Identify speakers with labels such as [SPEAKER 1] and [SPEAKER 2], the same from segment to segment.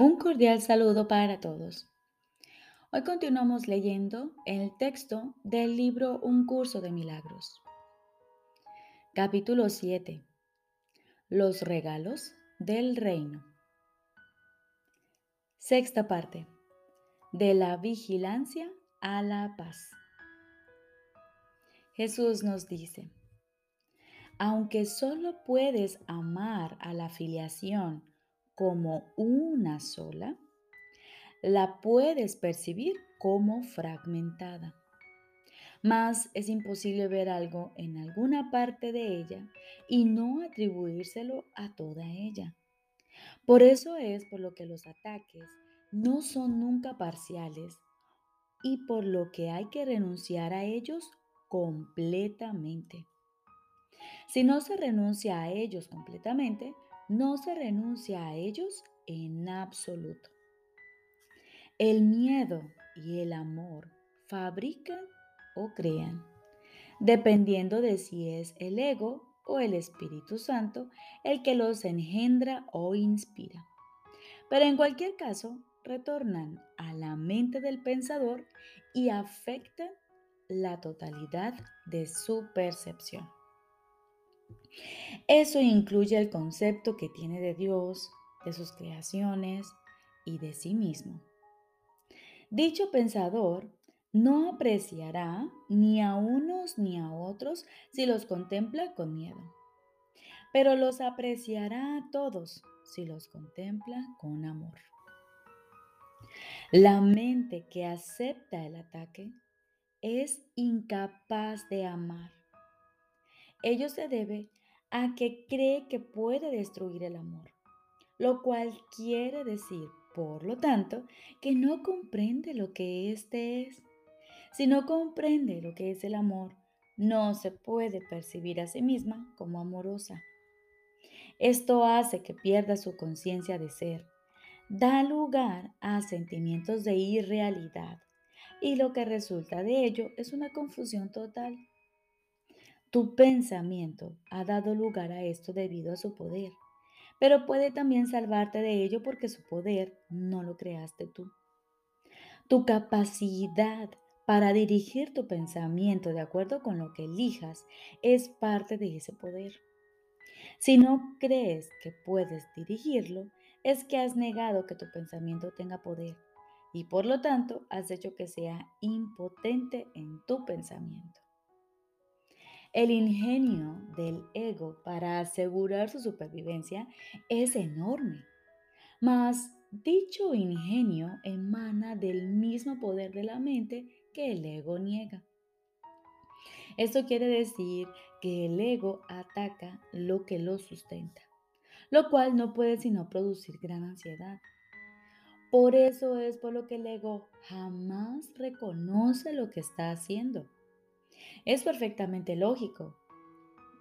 [SPEAKER 1] Un cordial saludo para todos. Hoy continuamos leyendo el texto del libro Un curso de milagros. Capítulo 7. Los regalos del reino. Sexta parte. De la vigilancia a la paz. Jesús nos dice, aunque solo puedes amar a la filiación como una sola, la puedes percibir como fragmentada. Mas es imposible ver algo en alguna parte de ella y no atribuírselo a toda ella. Por eso es por lo que los ataques no son nunca parciales y por lo que hay que renunciar a ellos completamente. Si no se renuncia a ellos completamente, no se renuncia a ellos en absoluto. El miedo y el amor fabrican o crean, dependiendo de si es el ego o el Espíritu Santo el que los engendra o inspira. Pero en cualquier caso, retornan a la mente del pensador y afectan la totalidad de su percepción. Eso incluye el concepto que tiene de Dios, de sus creaciones y de sí mismo. Dicho pensador no apreciará ni a unos ni a otros si los contempla con miedo, pero los apreciará a todos si los contempla con amor. La mente que acepta el ataque es incapaz de amar. Ello se debe a que cree que puede destruir el amor, lo cual quiere decir, por lo tanto, que no comprende lo que éste es. Si no comprende lo que es el amor, no se puede percibir a sí misma como amorosa. Esto hace que pierda su conciencia de ser, da lugar a sentimientos de irrealidad y lo que resulta de ello es una confusión total. Tu pensamiento ha dado lugar a esto debido a su poder, pero puede también salvarte de ello porque su poder no lo creaste tú. Tu capacidad para dirigir tu pensamiento de acuerdo con lo que elijas es parte de ese poder. Si no crees que puedes dirigirlo, es que has negado que tu pensamiento tenga poder y por lo tanto has hecho que sea impotente en tu pensamiento. El ingenio del ego para asegurar su supervivencia es enorme, mas dicho ingenio emana del mismo poder de la mente que el ego niega. Esto quiere decir que el ego ataca lo que lo sustenta, lo cual no puede sino producir gran ansiedad. Por eso es por lo que el ego jamás reconoce lo que está haciendo es perfectamente lógico,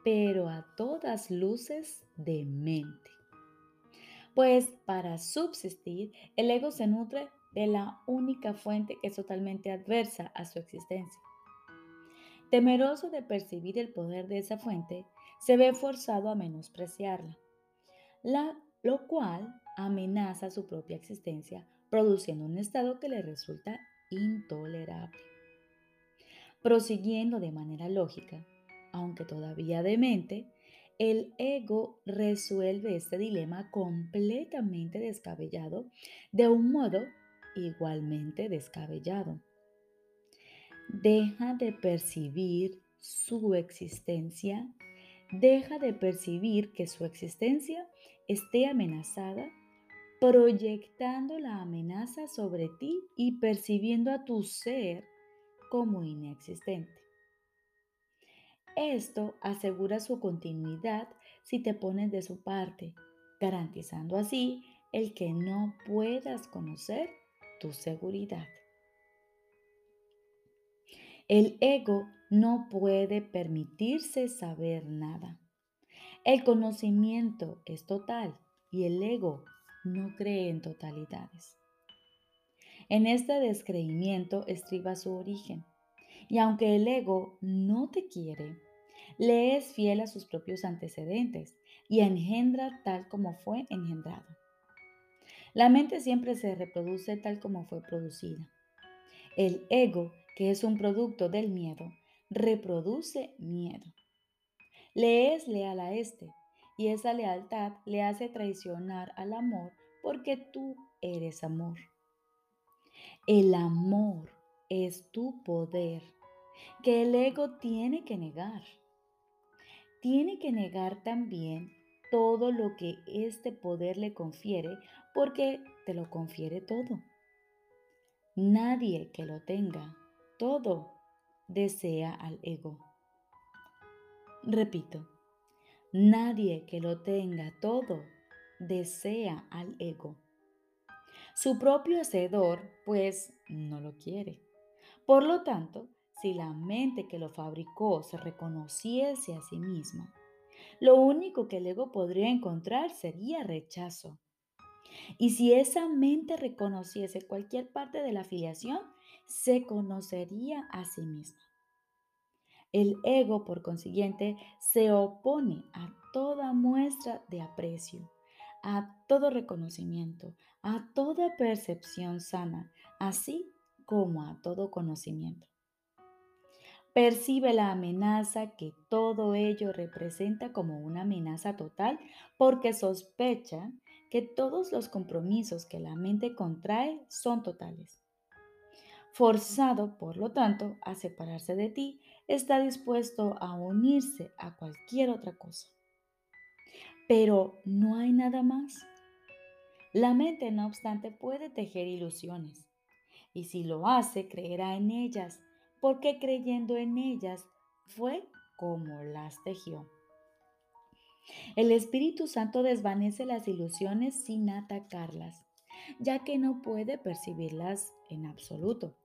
[SPEAKER 1] pero a todas luces de mente. Pues para subsistir, el ego se nutre de la única fuente que es totalmente adversa a su existencia. Temeroso de percibir el poder de esa fuente, se ve forzado a menospreciarla, la, lo cual amenaza su propia existencia, produciendo un estado que le resulta intolerable. Prosiguiendo de manera lógica, aunque todavía demente, el ego resuelve este dilema completamente descabellado de un modo igualmente descabellado. Deja de percibir su existencia, deja de percibir que su existencia esté amenazada, proyectando la amenaza sobre ti y percibiendo a tu ser como inexistente. Esto asegura su continuidad si te pones de su parte, garantizando así el que no puedas conocer tu seguridad. El ego no puede permitirse saber nada. El conocimiento es total y el ego no cree en totalidades. En este descreimiento estriba su origen. Y aunque el ego no te quiere, le es fiel a sus propios antecedentes y engendra tal como fue engendrado. La mente siempre se reproduce tal como fue producida. El ego, que es un producto del miedo, reproduce miedo. Le es leal a este y esa lealtad le hace traicionar al amor porque tú eres amor. El amor es tu poder que el ego tiene que negar. Tiene que negar también todo lo que este poder le confiere porque te lo confiere todo. Nadie que lo tenga todo desea al ego. Repito, nadie que lo tenga todo desea al ego. Su propio hacedor, pues, no lo quiere. Por lo tanto, si la mente que lo fabricó se reconociese a sí misma, lo único que el ego podría encontrar sería rechazo. Y si esa mente reconociese cualquier parte de la afiliación, se conocería a sí misma. El ego, por consiguiente, se opone a toda muestra de aprecio, a todo reconocimiento, a toda percepción sana, así como a todo conocimiento. Percibe la amenaza que todo ello representa como una amenaza total porque sospecha que todos los compromisos que la mente contrae son totales. Forzado, por lo tanto, a separarse de ti, está dispuesto a unirse a cualquier otra cosa. Pero no hay nada más. La mente, no obstante, puede tejer ilusiones, y si lo hace, creerá en ellas, porque creyendo en ellas fue como las tejió. El Espíritu Santo desvanece las ilusiones sin atacarlas, ya que no puede percibirlas en absoluto.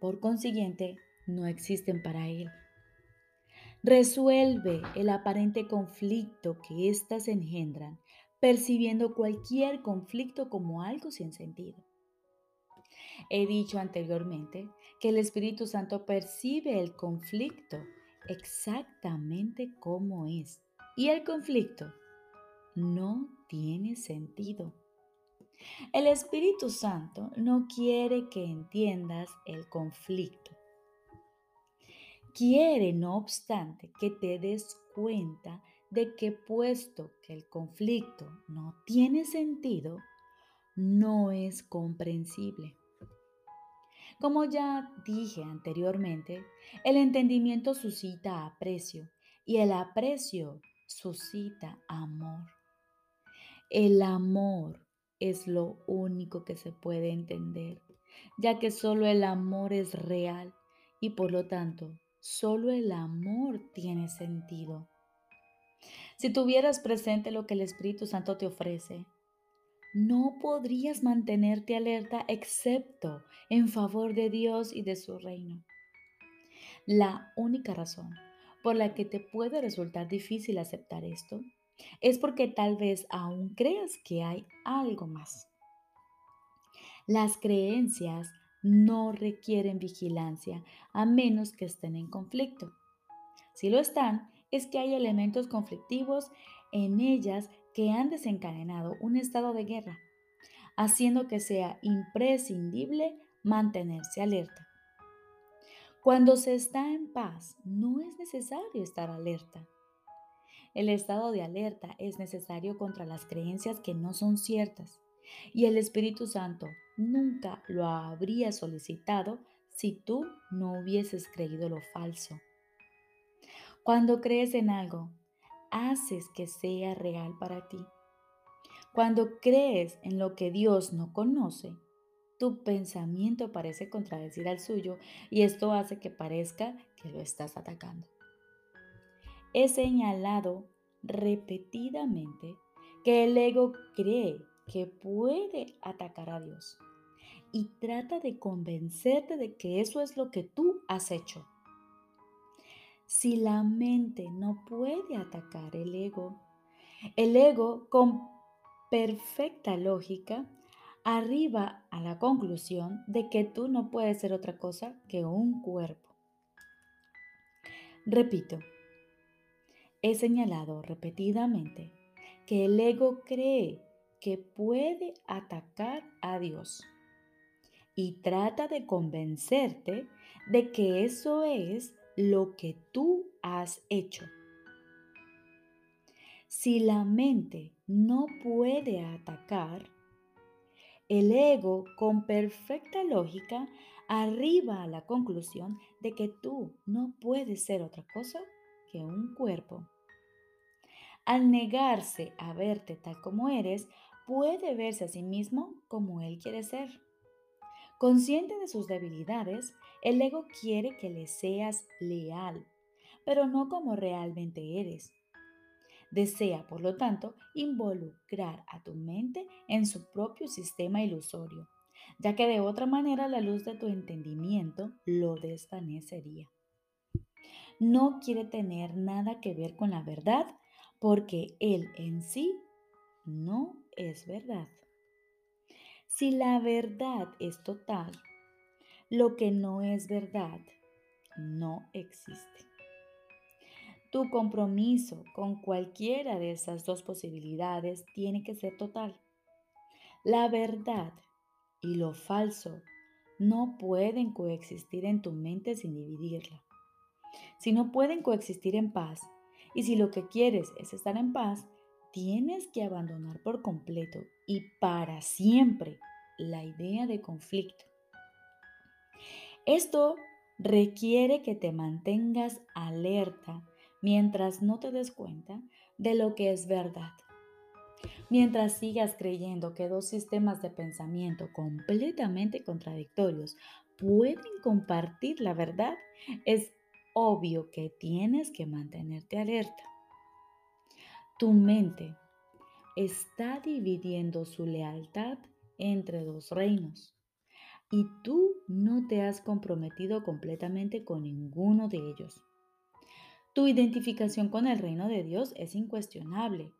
[SPEAKER 1] Por consiguiente, no existen para Él. Resuelve el aparente conflicto que éstas engendran, percibiendo cualquier conflicto como algo sin sentido. He dicho anteriormente que el Espíritu Santo percibe el conflicto exactamente como es y el conflicto no tiene sentido. El Espíritu Santo no quiere que entiendas el conflicto. Quiere, no obstante, que te des cuenta de que puesto que el conflicto no tiene sentido, no es comprensible. Como ya dije anteriormente, el entendimiento suscita aprecio y el aprecio suscita amor. El amor es lo único que se puede entender, ya que solo el amor es real y por lo tanto solo el amor tiene sentido. Si tuvieras presente lo que el Espíritu Santo te ofrece, no podrías mantenerte alerta excepto en favor de Dios y de su reino. La única razón por la que te puede resultar difícil aceptar esto es porque tal vez aún creas que hay algo más. Las creencias no requieren vigilancia a menos que estén en conflicto. Si lo están, es que hay elementos conflictivos en ellas que han desencadenado un estado de guerra, haciendo que sea imprescindible mantenerse alerta. Cuando se está en paz, no es necesario estar alerta. El estado de alerta es necesario contra las creencias que no son ciertas y el Espíritu Santo nunca lo habría solicitado si tú no hubieses creído lo falso. Cuando crees en algo, haces que sea real para ti. Cuando crees en lo que Dios no conoce, tu pensamiento parece contradecir al suyo y esto hace que parezca que lo estás atacando. He señalado repetidamente que el ego cree que puede atacar a Dios y trata de convencerte de que eso es lo que tú has hecho. Si la mente no puede atacar el ego, el ego con perfecta lógica arriba a la conclusión de que tú no puedes ser otra cosa que un cuerpo. Repito, he señalado repetidamente que el ego cree que puede atacar a Dios y trata de convencerte de que eso es lo que tú has hecho. Si la mente no puede atacar, el ego con perfecta lógica arriba a la conclusión de que tú no puedes ser otra cosa que un cuerpo. Al negarse a verte tal como eres, puede verse a sí mismo como él quiere ser. Consciente de sus debilidades, el ego quiere que le seas leal, pero no como realmente eres. Desea, por lo tanto, involucrar a tu mente en su propio sistema ilusorio, ya que de otra manera la luz de tu entendimiento lo desvanecería. No quiere tener nada que ver con la verdad porque él en sí no es verdad. Si la verdad es total, lo que no es verdad no existe. Tu compromiso con cualquiera de esas dos posibilidades tiene que ser total. La verdad y lo falso no pueden coexistir en tu mente sin dividirla. Si no pueden coexistir en paz, y si lo que quieres es estar en paz, tienes que abandonar por completo y para siempre la idea de conflicto. Esto requiere que te mantengas alerta mientras no te des cuenta de lo que es verdad. Mientras sigas creyendo que dos sistemas de pensamiento completamente contradictorios pueden compartir la verdad, es obvio que tienes que mantenerte alerta. Tu mente está dividiendo su lealtad entre dos reinos y tú no te has comprometido completamente con ninguno de ellos. Tu identificación con el reino de Dios es incuestionable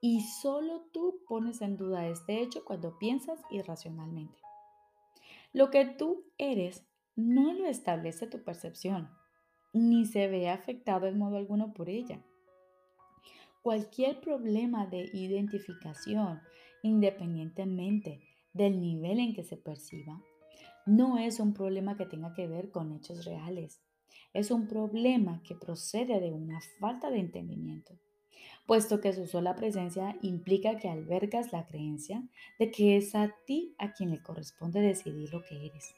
[SPEAKER 1] y solo tú pones en duda este hecho cuando piensas irracionalmente. Lo que tú eres no lo establece tu percepción, ni se ve afectado en modo alguno por ella. Cualquier problema de identificación, independientemente del nivel en que se perciba, no es un problema que tenga que ver con hechos reales. Es un problema que procede de una falta de entendimiento, puesto que su sola presencia implica que albergas la creencia de que es a ti a quien le corresponde decidir lo que eres.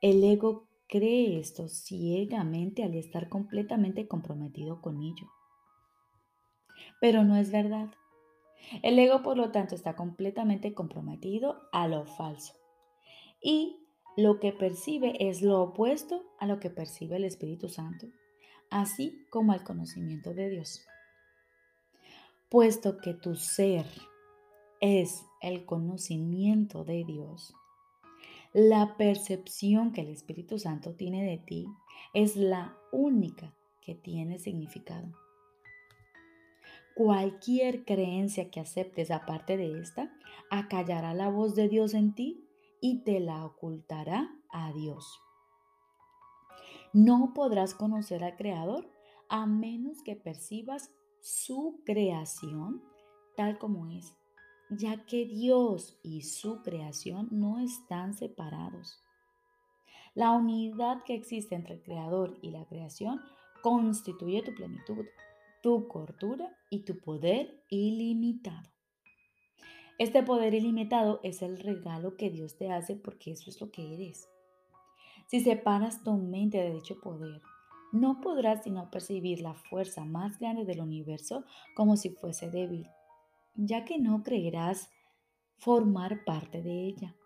[SPEAKER 1] El ego cree esto ciegamente al estar completamente comprometido con ello. Pero no es verdad. El ego, por lo tanto, está completamente comprometido a lo falso. Y lo que percibe es lo opuesto a lo que percibe el Espíritu Santo, así como al conocimiento de Dios. Puesto que tu ser es el conocimiento de Dios, la percepción que el Espíritu Santo tiene de ti es la única que tiene significado. Cualquier creencia que aceptes aparte de esta, acallará la voz de Dios en ti y te la ocultará a Dios. No podrás conocer al Creador a menos que percibas su creación tal como es ya que Dios y su creación no están separados. La unidad que existe entre el Creador y la creación constituye tu plenitud, tu cordura y tu poder ilimitado. Este poder ilimitado es el regalo que Dios te hace porque eso es lo que eres. Si separas tu mente de dicho poder, no podrás sino percibir la fuerza más grande del universo como si fuese débil ya que no creerás formar parte de ella.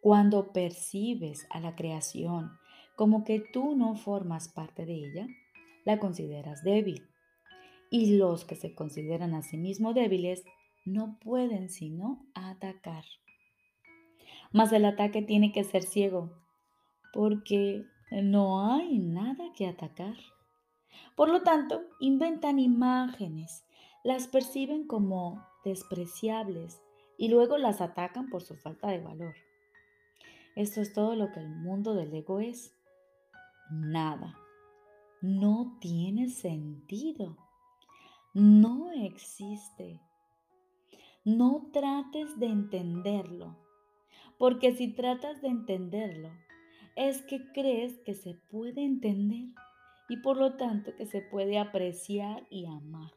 [SPEAKER 1] Cuando percibes a la creación como que tú no formas parte de ella, la consideras débil. Y los que se consideran a sí mismos débiles no pueden sino atacar. Mas el ataque tiene que ser ciego, porque no hay nada que atacar. Por lo tanto, inventan imágenes las perciben como despreciables y luego las atacan por su falta de valor. Esto es todo lo que el mundo del ego es. Nada. No tiene sentido. No existe. No trates de entenderlo, porque si tratas de entenderlo, es que crees que se puede entender y por lo tanto que se puede apreciar y amar.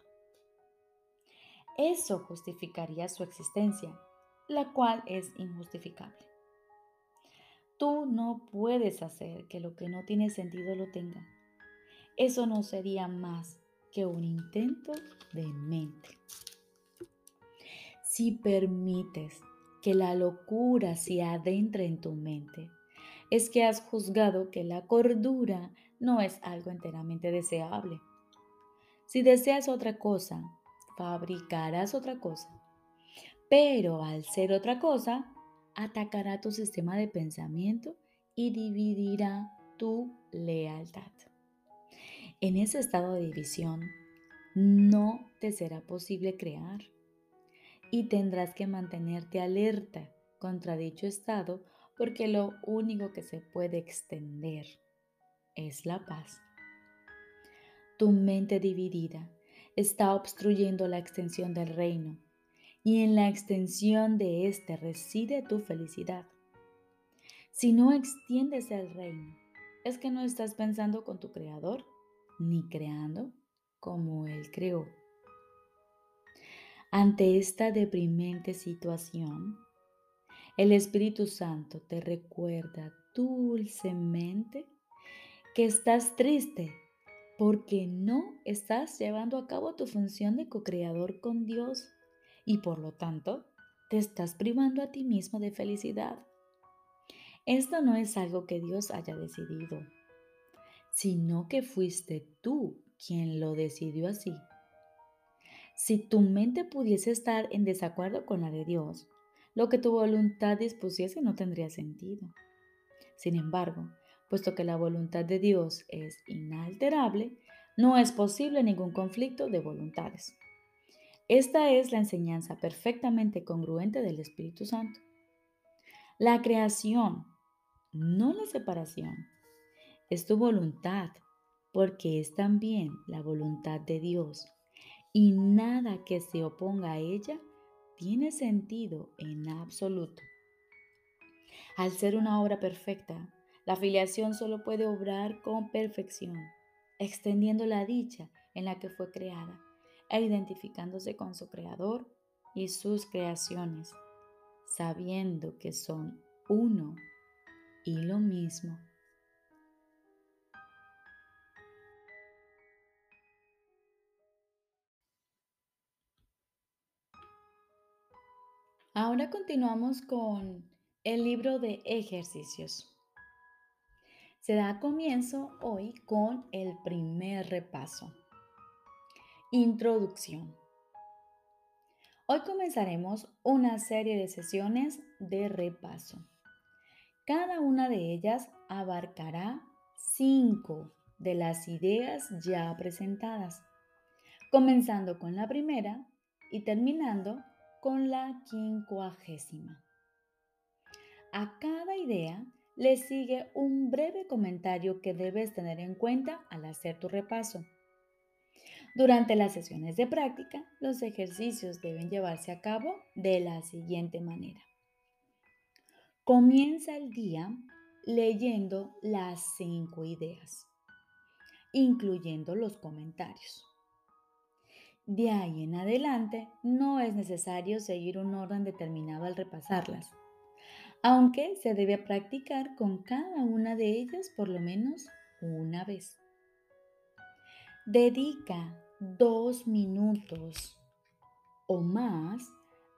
[SPEAKER 1] Eso justificaría su existencia, la cual es injustificable. Tú no puedes hacer que lo que no tiene sentido lo tenga. Eso no sería más que un intento de mente. Si permites que la locura se adentre en tu mente, es que has juzgado que la cordura no es algo enteramente deseable. Si deseas otra cosa, fabricarás otra cosa. Pero al ser otra cosa, atacará tu sistema de pensamiento y dividirá tu lealtad. En ese estado de división, no te será posible crear y tendrás que mantenerte alerta contra dicho estado porque lo único que se puede extender es la paz. Tu mente dividida está obstruyendo la extensión del reino y en la extensión de éste reside tu felicidad. Si no extiendes el reino, es que no estás pensando con tu creador ni creando como él creó. Ante esta deprimente situación, el Espíritu Santo te recuerda dulcemente que estás triste porque no estás llevando a cabo tu función de co-creador con Dios y por lo tanto te estás privando a ti mismo de felicidad. Esto no es algo que Dios haya decidido, sino que fuiste tú quien lo decidió así. Si tu mente pudiese estar en desacuerdo con la de Dios, lo que tu voluntad dispusiese no tendría sentido. Sin embargo, puesto que la voluntad de Dios es inalterable, no es posible ningún conflicto de voluntades. Esta es la enseñanza perfectamente congruente del Espíritu Santo. La creación, no la separación, es tu voluntad, porque es también la voluntad de Dios y nada que se oponga a ella tiene sentido en absoluto. Al ser una obra perfecta, la filiación solo puede obrar con perfección, extendiendo la dicha en la que fue creada e identificándose con su creador y sus creaciones, sabiendo que son uno y lo mismo. Ahora continuamos con el libro de ejercicios. Se da comienzo hoy con el primer repaso. Introducción. Hoy comenzaremos una serie de sesiones de repaso. Cada una de ellas abarcará cinco de las ideas ya presentadas, comenzando con la primera y terminando con la quincuagésima. A cada idea le sigue un breve comentario que debes tener en cuenta al hacer tu repaso. Durante las sesiones de práctica, los ejercicios deben llevarse a cabo de la siguiente manera. Comienza el día leyendo las cinco ideas, incluyendo los comentarios. De ahí en adelante no es necesario seguir un orden determinado al repasarlas, aunque se debe practicar con cada una de ellas por lo menos una vez. Dedica dos minutos o más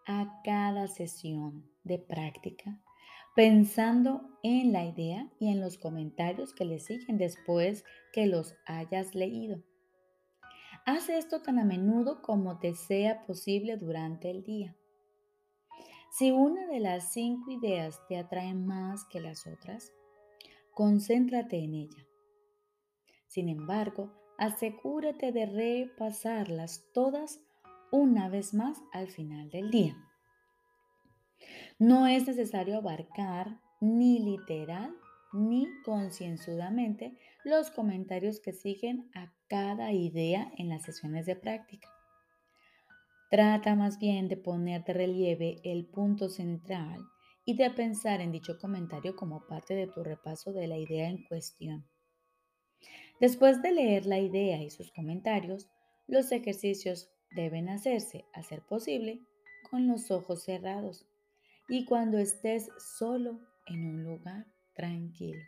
[SPEAKER 1] a cada sesión de práctica, pensando en la idea y en los comentarios que le siguen después que los hayas leído. Haz esto tan a menudo como te sea posible durante el día. Si una de las cinco ideas te atrae más que las otras, concéntrate en ella. Sin embargo, asegúrate de repasarlas todas una vez más al final del día. No es necesario abarcar ni literal ni concienzudamente los comentarios que siguen a cada idea en las sesiones de práctica. Trata más bien de poner de relieve el punto central y de pensar en dicho comentario como parte de tu repaso de la idea en cuestión. Después de leer la idea y sus comentarios, los ejercicios deben hacerse, a ser posible, con los ojos cerrados y cuando estés solo en un lugar tranquilo.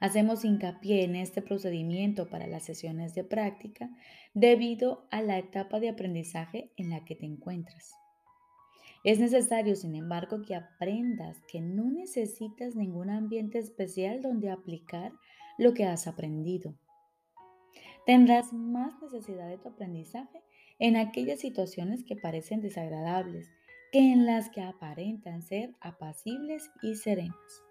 [SPEAKER 1] Hacemos hincapié en este procedimiento para las sesiones de práctica debido a la etapa de aprendizaje en la que te encuentras. Es necesario, sin embargo, que aprendas que no necesitas ningún ambiente especial donde aplicar lo que has aprendido. Tendrás más necesidad de tu aprendizaje en aquellas situaciones que parecen desagradables que en las que aparentan ser apacibles y serenas.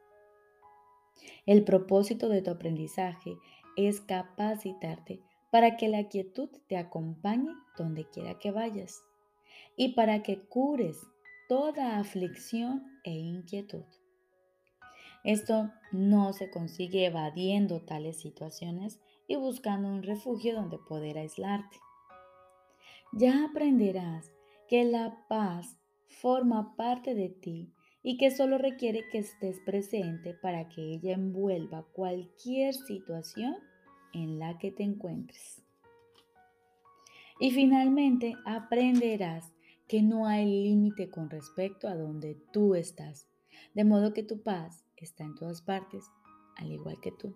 [SPEAKER 1] El propósito de tu aprendizaje es capacitarte para que la quietud te acompañe donde quiera que vayas y para que cures toda aflicción e inquietud. Esto no se consigue evadiendo tales situaciones y buscando un refugio donde poder aislarte. Ya aprenderás que la paz forma parte de ti y que solo requiere que estés presente para que ella envuelva cualquier situación en la que te encuentres. Y finalmente aprenderás que no hay límite con respecto a donde tú estás, de modo que tu paz está en todas partes, al igual que tú.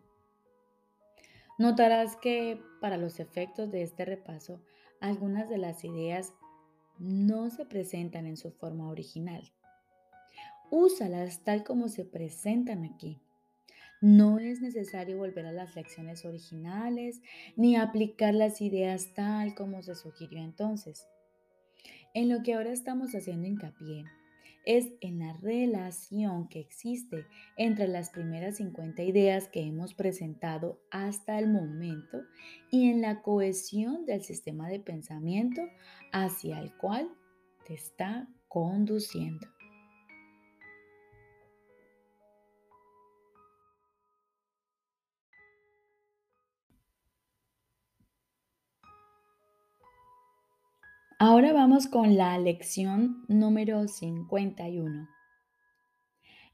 [SPEAKER 1] Notarás que para los efectos de este repaso, algunas de las ideas no se presentan en su forma original. Úsalas tal como se presentan aquí. No es necesario volver a las lecciones originales ni aplicar las ideas tal como se sugirió entonces. En lo que ahora estamos haciendo hincapié es en la relación que existe entre las primeras 50 ideas que hemos presentado hasta el momento y en la cohesión del sistema de pensamiento hacia el cual te está conduciendo. Ahora vamos con la lección número 51.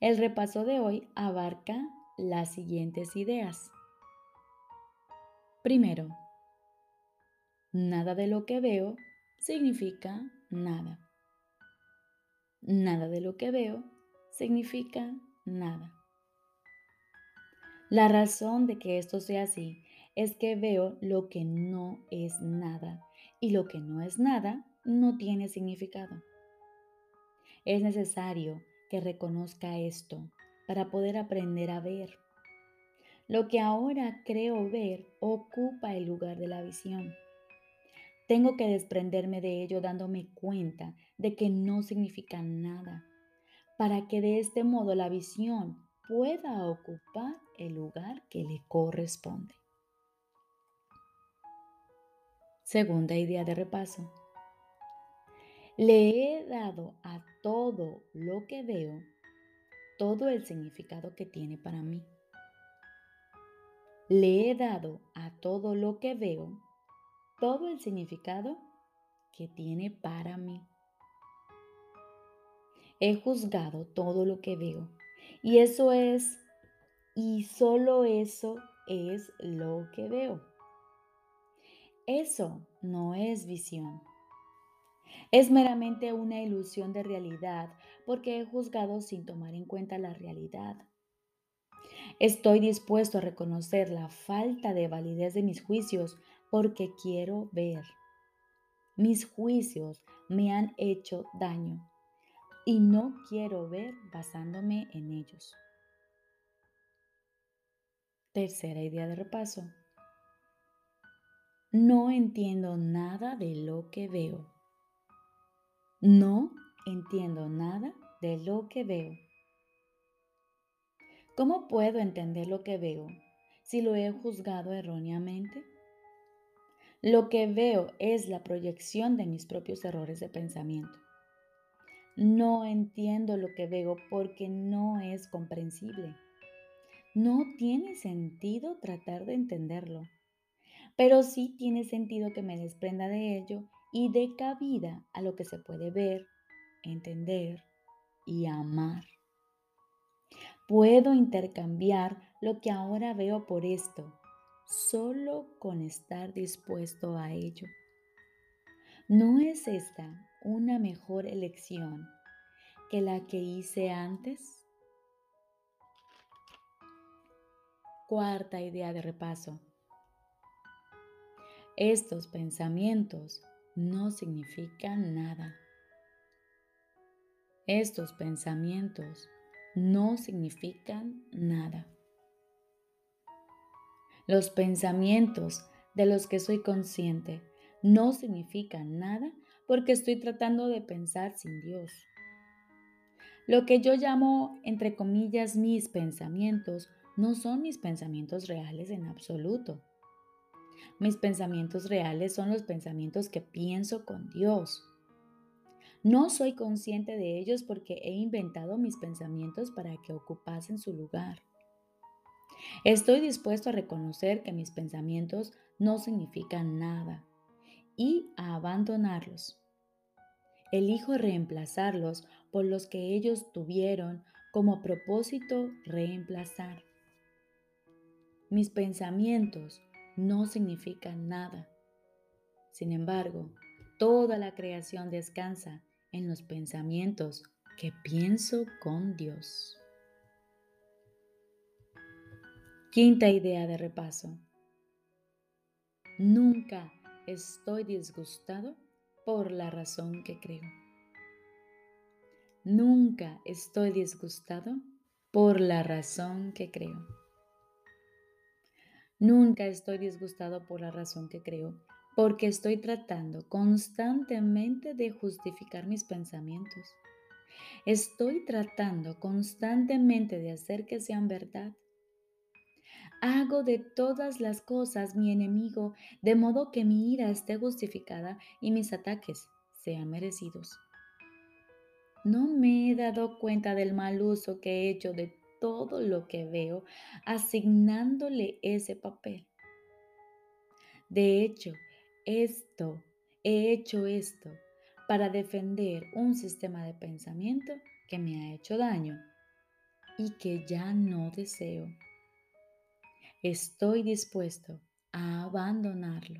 [SPEAKER 1] El repaso de hoy abarca las siguientes ideas. Primero, nada de lo que veo significa nada. Nada de lo que veo significa nada. La razón de que esto sea así es que veo lo que no es nada y lo que no es nada no tiene significado. Es necesario que reconozca esto para poder aprender a ver. Lo que ahora creo ver ocupa el lugar de la visión. Tengo que desprenderme de ello dándome cuenta de que no significa nada, para que de este modo la visión pueda ocupar el lugar que le corresponde. Segunda idea de repaso. Le he dado a todo lo que veo todo el significado que tiene para mí. Le he dado a todo lo que veo todo el significado que tiene para mí. He juzgado todo lo que veo y eso es, y solo eso es lo que veo. Eso no es visión. Es meramente una ilusión de realidad porque he juzgado sin tomar en cuenta la realidad. Estoy dispuesto a reconocer la falta de validez de mis juicios porque quiero ver. Mis juicios me han hecho daño y no quiero ver basándome en ellos. Tercera idea de repaso. No entiendo nada de lo que veo. No entiendo nada de lo que veo. ¿Cómo puedo entender lo que veo si lo he juzgado erróneamente? Lo que veo es la proyección de mis propios errores de pensamiento. No entiendo lo que veo porque no es comprensible. No tiene sentido tratar de entenderlo pero sí tiene sentido que me desprenda de ello y dé cabida a lo que se puede ver, entender y amar. Puedo intercambiar lo que ahora veo por esto, solo con estar dispuesto a ello. ¿No es esta una mejor elección que la que hice antes? Cuarta idea de repaso. Estos pensamientos no significan nada. Estos pensamientos no significan nada. Los pensamientos de los que soy consciente no significan nada porque estoy tratando de pensar sin Dios. Lo que yo llamo, entre comillas, mis pensamientos, no son mis pensamientos reales en absoluto. Mis pensamientos reales son los pensamientos que pienso con Dios. No soy consciente de ellos porque he inventado mis pensamientos para que ocupasen su lugar. Estoy dispuesto a reconocer que mis pensamientos no significan nada y a abandonarlos. Elijo reemplazarlos por los que ellos tuvieron como propósito reemplazar. Mis pensamientos no significan nada. Sin embargo, toda la creación descansa en los pensamientos que pienso con Dios. Quinta idea de repaso. Nunca estoy disgustado por la razón que creo. Nunca estoy disgustado por la razón que creo. Nunca estoy disgustado por la razón que creo porque estoy tratando constantemente de justificar mis pensamientos. Estoy tratando constantemente de hacer que sean verdad. Hago de todas las cosas mi enemigo, de modo que mi ira esté justificada y mis ataques sean merecidos. No me he dado cuenta del mal uso que he hecho de todo lo que veo, asignándole ese papel. De hecho, esto, he hecho esto para defender un sistema de pensamiento que me ha hecho daño y que ya no deseo. Estoy dispuesto a abandonarlo.